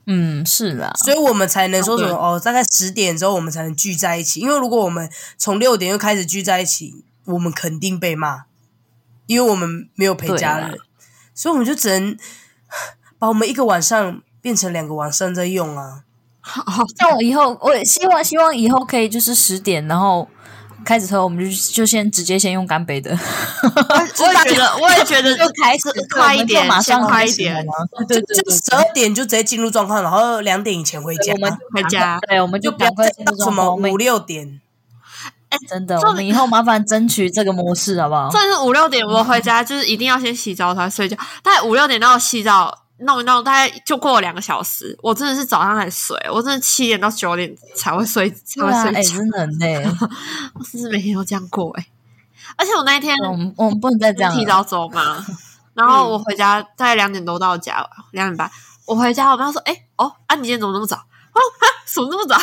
嗯，是啦，所以我们才能说什么哦，大概十点之后我们才能聚在一起。因为如果我们从六点就开始聚在一起，我们肯定被骂，因为我们没有陪家人。所以我们就只能 把我们一个晚上变成两个晚上在用啊！好像我以后，我也希望希望以后可以就是十点，然后开始喝，我们就就先直接先用干杯的。我也觉得，我也觉得 就开始快一点，马上快一点，对对对，十二点就直接进入状况，然后两点以前回家，我们回家，对，我们就不要再到什么五六点。哎，真的，我们以后麻烦争取这个模式好不好？算是五六点我回家，就是一定要先洗澡才睡觉。大概五六点到洗澡弄一弄，大概就过了两个小时。我真的是早上才睡，我真的七点到九点才会睡，才会睡觉。哎，真的很累，我是不是每天都这样过？哎，而且我那一天，我们我们不能再这样提早走嘛。然后我回家大概两点多到家，两点半我回家，我妈说：“哎，哦，啊，你今天怎么那么早？哦，啊，什么那么早？”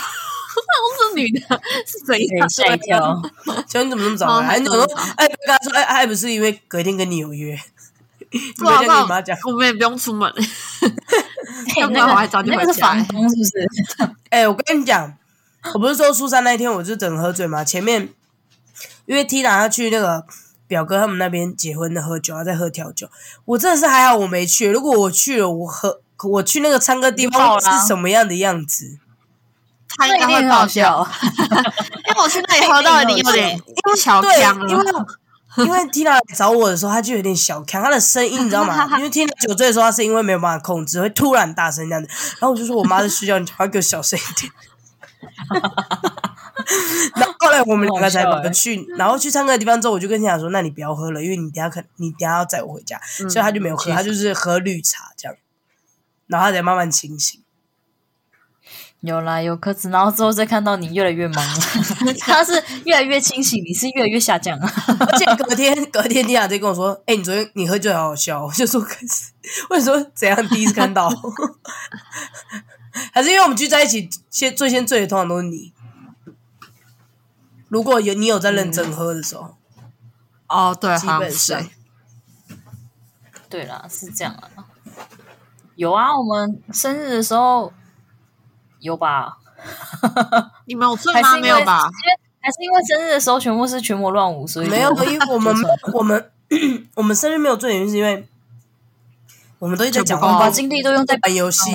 我是女的，是怎样？吓一跳！请问你怎么那么早来？你怎么说？哎，跟他说，哎，还不是因为隔天跟你有约。不好意思，我们也不用出门。要不然我还早点回家。是房东是不是？哎，我跟你讲，我不是说初三那一天我就整喝醉吗？前面因为 Tina 她去那个表哥他们那边结婚的喝酒，她在喝调酒。我真的是还好我没去。如果我去了，我喝我去那个唱歌地方是什么样的样子？他应该会爆笑，因为我去那里喝到一定有点小强了。因为因为 Tina 来找我的时候，他就有点小强，他的声音你知道吗？因为 Tina 酒醉的时候，他声音会没有办法控制，会突然大声这样子。然后我就说：“我妈在睡觉，你还给我小声一点。”然后后来我们两个才跑去，然后去唱歌的地方之后，我就跟 Tina 说：“那你不要喝了，因为你等下可你等下要载我回家。”所以他就没有喝，他就是喝绿茶这样，然后他才慢慢清醒。有啦，有颗子，然后之后再看到你越来越忙了，他是越来越清醒，你是越来越下降啊。而且隔天 隔天，蒂亚在跟我说：“哎、欸，你昨天你喝酒好好笑。”我就说：“可是为什么怎样？第一次看到，还是因为我们聚在一起，先最先醉的通常都是你。如果有你有在认真喝的时候，嗯、哦，对，基本上，对啦，是这样啊。有啊，我们生日的时候。”有吧？你们有醉吗？没有吧？还是因为生日的时候全部是群魔乱舞，所以没有。因为我们我们 我们生日没有做，原因是因为我们都一直在讲话，把精力都用在玩游戏。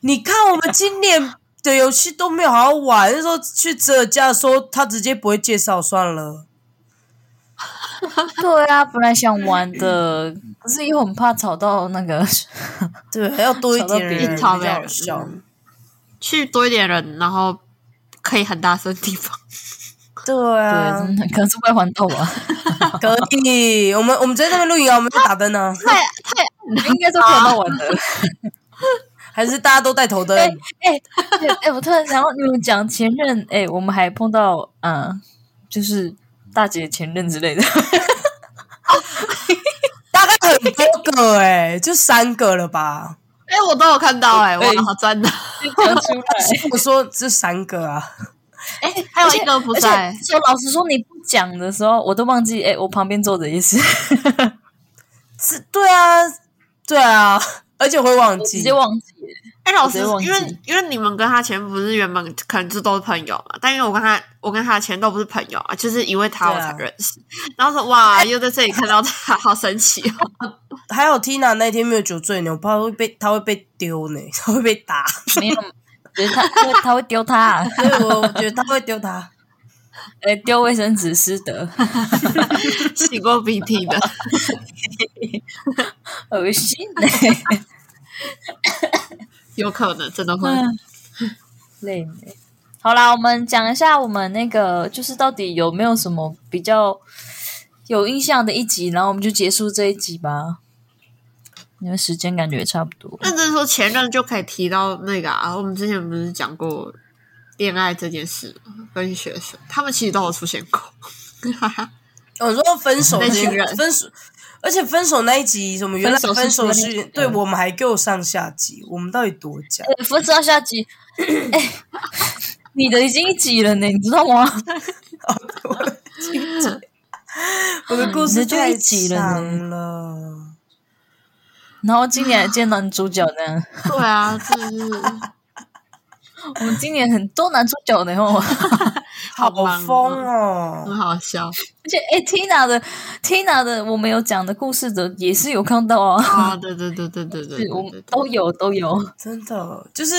你看，我们今年的游戏都没有好好玩。那时候去折价的时候，他直接不会介绍，算了。对啊，本来想玩的，可是因为我们怕吵到那个，对，还要多一点人，吵比较好笑。去多一点人，然后可以很大声的地方。对啊，对，真的可能是外环道啊。可以，我们我们在那边录影啊，我们在打灯呢。太太，应该是看到玩的，还是大家都带头灯？哎哎哎，我突然想到你们讲前任，哎，我们还碰到嗯，就是大姐前任之类的，大概很多个哎，就三个了吧。哎，我都有看到哎，哇，好赞的！我说这三个啊，哎，还有一个不在。说老实说，你不讲的时候，我都忘记。哎，我旁边坐着也是，是，对啊，对啊，而且会忘记，直接忘记。哎，老师，因为因为你们跟他前不是原本可能就都是朋友嘛，但因为我跟他，我跟他的前都不是朋友啊，就是因为他我才认识。然后说哇，又在这里看到他，好神奇哦。还有 Tina 那天没有酒醉呢，我怕会被他会被丢呢，他会被打。没有，觉得他他会丢他，所以我觉得他会丢他。哎，丢卫生纸湿的，洗过鼻涕的，恶心。有可能真的会累 累。好啦，我们讲一下我们那个，就是到底有没有什么比较有印象的一集，然后我们就结束这一集吧。因为时间感觉也差不多。那就是说前任就可以提到那个啊，我们之前不是讲过恋爱这件事跟学生，他们其实都有出现过。我说分手那群人分手。而且分手那一集，什么原来分手是对我们还给我上下集，我们到底多假？分上下集，哎，你的已经一集了呢，你知道吗？我的故事就一集了呢。然后今年还见男主角呢？对啊，就是。我们今年很多男主角呢，哦，好疯哦，很好笑。而且，哎，Tina 的 Tina 的，我们有讲的故事的也是有看到啊。啊，对对对对对 对，我们都有都有，真的就是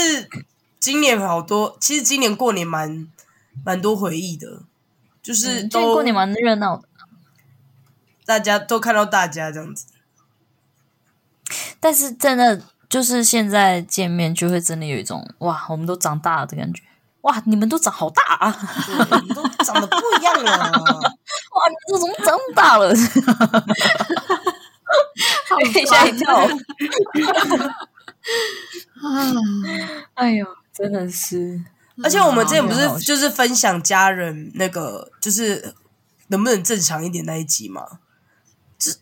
今年好多。其实今年过年蛮蛮多回忆的，就是都过年蛮热闹的。大家都看到大家这样子。但是真的就是现在见面就会真的有一种哇，我们都长大了的感觉。哇，你们都长好大啊！你们都长得不一样了。哇，你们怎么长大了？吓一跳！哎呦，真的是。而且我们之前不是就是分享家人那个，就是能不能正常一点那一集吗？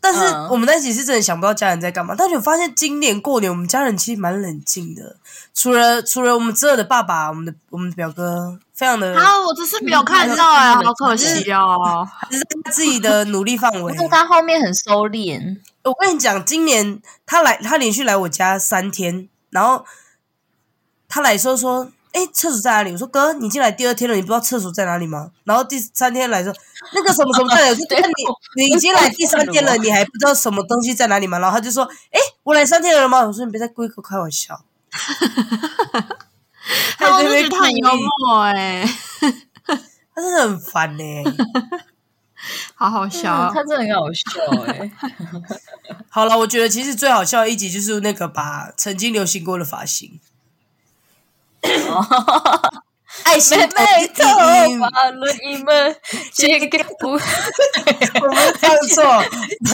但是我们那一集是真的想不到家人在干嘛。但是我发现今年过年我们家人其实蛮冷静的，除了除了我们侄儿的爸爸，我们的我们的表哥非常的。啊，我只是没有看到哎，好可惜哦。只是在自己的努力范围。但是他后面很收敛。我跟你讲，今年他来，他连续来我家三天，然后他来说说。哎，厕所在哪里？我说哥，你进来第二天了，你不知道厕所在哪里吗？然后第三天来说，那个什么什么在哪里？我说 对，你你已经来第三天了，你还不知道什么东西在哪里吗？然后他就说，哎，我来三天了吗？我说你别再故意开玩笑。他真的很幽默哎，他真的很烦呢，好好笑，他真的很好笑哎。好了，我觉得其实最好笑的一集就是那个把曾经流行过的发型。爱心妹妹头发轮椅们，借给我，我们唱错，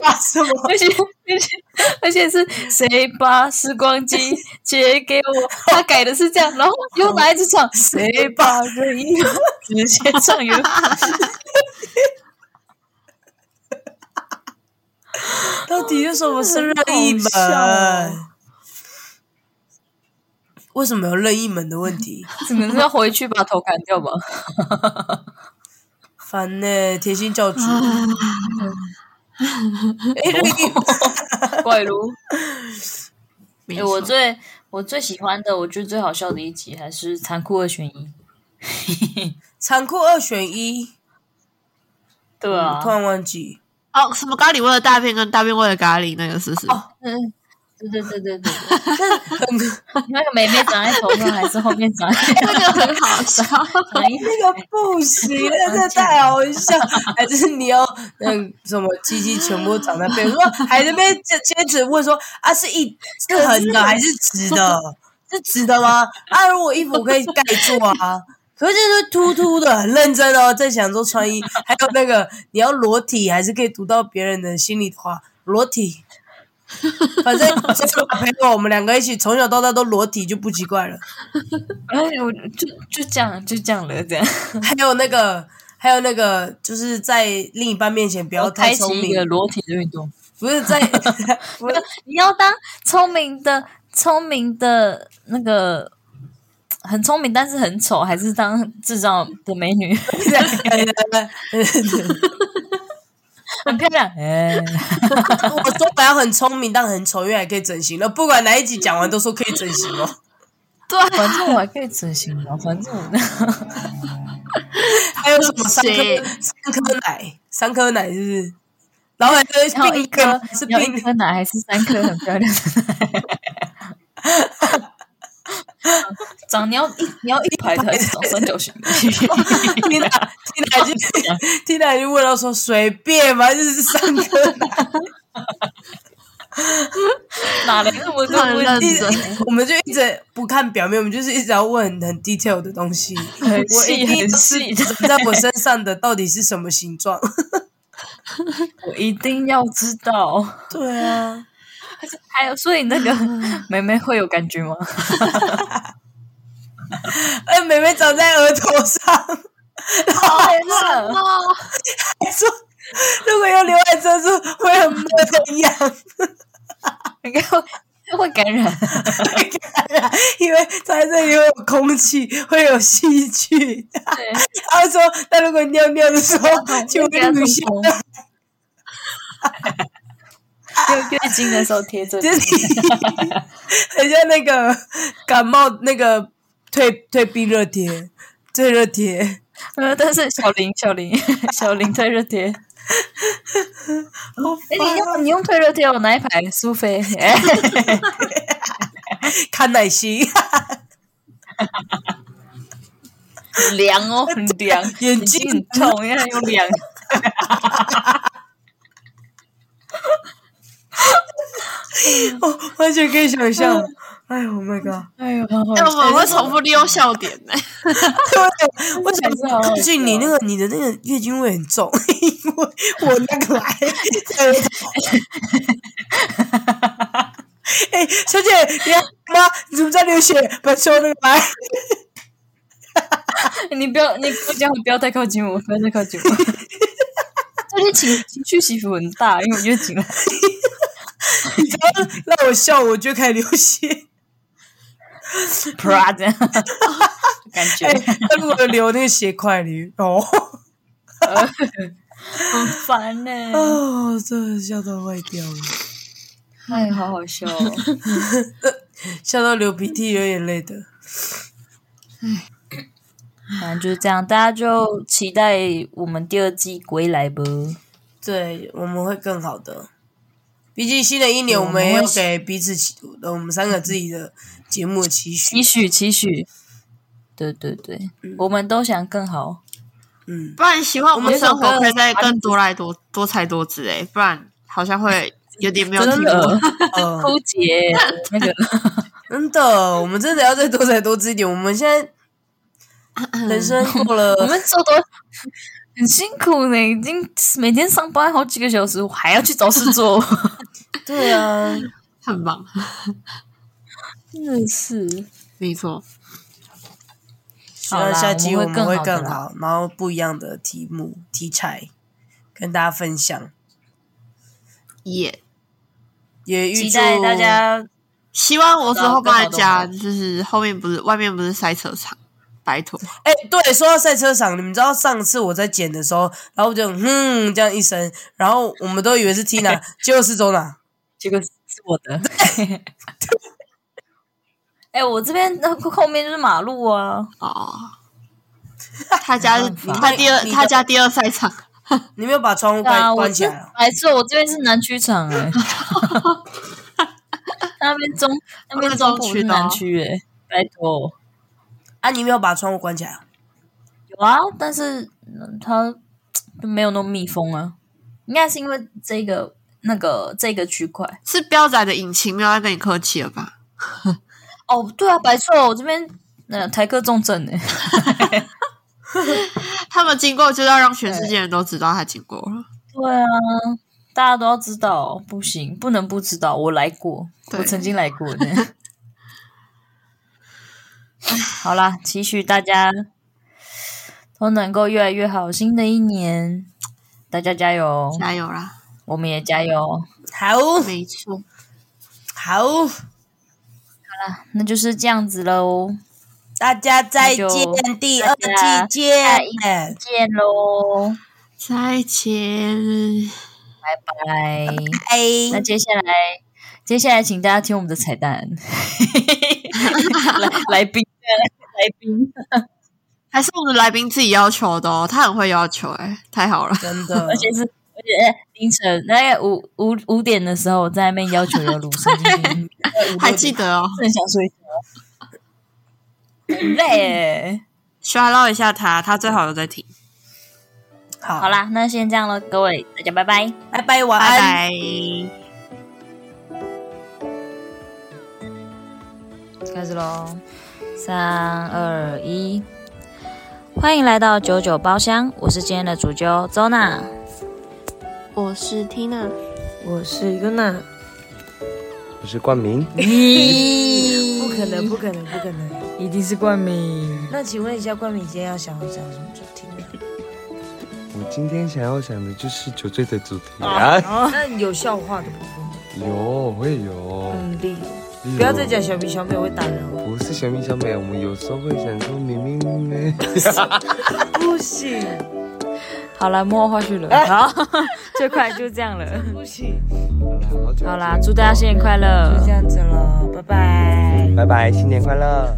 发什么？而且而且而且是谁把时光机借给我？他改的是这样，然后又来一直唱，谁把轮椅直接唱有？到底有什么是任意门？为什么有任意门的问题？只能是要回去把头砍掉吧。烦呢、欸，贴心教主。哎，任意怪卢。哎，我最我最喜欢的，我觉得最好笑的一集还是残酷二选一。残酷二选一。对啊。突然忘记。哦，什么咖喱味的大便跟大便味的咖喱，那个是不是？哦，嗯。对对对对对，那个妹妹长在头上还是后面长？那个很好笑，那个不行，那个太好笑。还是你要嗯什么鸡鸡全部长在背？说还在那边坚持问说啊，是一是横的还是直的？是直的吗？啊，如果衣服可以盖住啊，可是就是突突的，很认真哦，在想说穿衣。还有那个你要裸体还是可以读到别人的心里的话，裸体。反正这是朋友，我们两个一起从小到大都裸体，就不奇怪了。哎，我就就这样，就这样了，这样。还有那个，还有那个，就是在另一半面前不要太聪明。一个裸体的运动，不是在，不 是你要当聪明的、聪明的那个很聪明但是很丑，还是当智障的美女？很漂亮，哎！我说本来很聪明，但很丑，因为还可以整形了。不管哪一集讲完，都说可以整形哦。对，反正我还可以整形嘛。反正我还有什么三颗三颗奶，三颗奶是不是？然后还是要一颗，是要一颗奶还是三颗很漂亮的奶？长你要一你要一排还是长三角形？听哪听哪句听哪句问到说随便嘛，就是三颗男。哪来那么多问题？我们就一直不看表面，我们就是一直要问很 detail 的东西。很细很细，在我身上的到底是什么形状？我一定要知道。对啊。还有，所以那个妹妹会有感觉吗？哎，妹妹长在额头上，好冷哦！还说如果用刘海遮住，会很闷的痒，应该会会感染，会感染，因为在这里会有空气，会有细菌。对，他说，那如果尿尿的时候就会流血。月月经的时候贴这里，很像那个感冒那个退退冰热贴，退热贴。呃，但是小林小林小林退热贴。哎，你用你用退热贴，我拿一排苏菲？看耐心，凉哦，很凉，眼睛很痛，因为用凉。哦，完全可以想象。哎呦，Oh my god！哎呦，哎，我们会重复利用笑点呢。对，我讲最近你那个你的那个月经味很重，因为我那个来。哎，小姐，你妈，你怎么在流血？把手那个来。你不要，你不讲，你不要太靠近我，不要太靠近我。最近情情绪起伏很大，因为我月经来。你只要让我笑，我就开始流血。啪！这样 感觉，他如果流那个血块里哦，很烦呢。哦，真的笑到坏掉了。哎，好好笑哦，笑到流鼻涕、流眼泪的。哎，反正就是这样，大家就期待我们第二季归来吧。对，我们会更好的。毕竟新的一年，我们也要给彼此期，我们三个自己的节目的期许，期许，期许。对对对，嗯、我们都想更好。嗯，不然喜欢我们生活可以再更多来多多彩多姿诶，不然好像会 有点没有题目，枯竭那个。真的，我们真的要再多彩多姿一点。我们现在人生过了，我们做多。很辛苦呢，已经每天上班好几个小时，我还要去找事做。对啊，很忙，真的是没错。希望下期我们会更好，然后不一样的题目题材跟大家分享。也也预祝大家，希望我之后搬的家，就是后面不是外面不是赛车场。白兔，哎，对，说到赛车场，你们知道上次我在剪的时候，然后我就哼这样一声，然后我们都以为是 Tina，结果是周娜，结果是我的。哎，我这边那后面就是马路啊。哦，他家是他第二，他家第二赛场。你没有把窗户关关起来？没错，我这边是南区场 哎。那边中那边中区南区哎，拜托。啊！你没有把窗户关起来？有啊，但是它没有那么密封啊。应该是因为这个那个这个区块是标仔的引擎没有在跟你客气了吧？哦，对啊，白错，我这边呃台客重症呢。他们经过就要让全世界人都知道他经过了。对啊，大家都要知道，不行，不能不知道。我来过，我曾经来过的。好啦，期许大家都能够越来越好。新的一年，大家加油，加油啦！我们也加油。好，没错。好，好啦，那就是这样子喽。大家再见，第二季见，见喽，再见，拜拜，拜。那接下来，接下来请大家听我们的彩蛋。来来宾，来宾，还是我们的来宾自己要求的哦。他很会要求，哎，太好了，真的。而且是，而且凌晨大概五五五点的时候，在那边要求要录声，还记得哦，很想睡觉，很累。需要唠一下他，他最好有在听。好，好啦，那先这样了，各位大家拜拜，拜拜，晚安。拜拜。开始喽，三二一，欢迎来到九九包厢，我是今天的主揪周娜，我是 Tina，我是 Yuna，我是冠名，不可能，不可能，不可能，一定是冠名。那请问一下，冠名今天要想要讲什么主题呢？我今天想要讲的就是酒醉的主题啊。那有笑话的部分吗？有，会有。嗯，例如。不要再讲小明小美，我会打人了。不是小明小美，我们有时候会想说明明呢。不行，好了，幕后花絮了。好，最快就这样了。不行。好啦，祝大家新年快乐。就这样子了，拜拜。拜拜，新年快乐。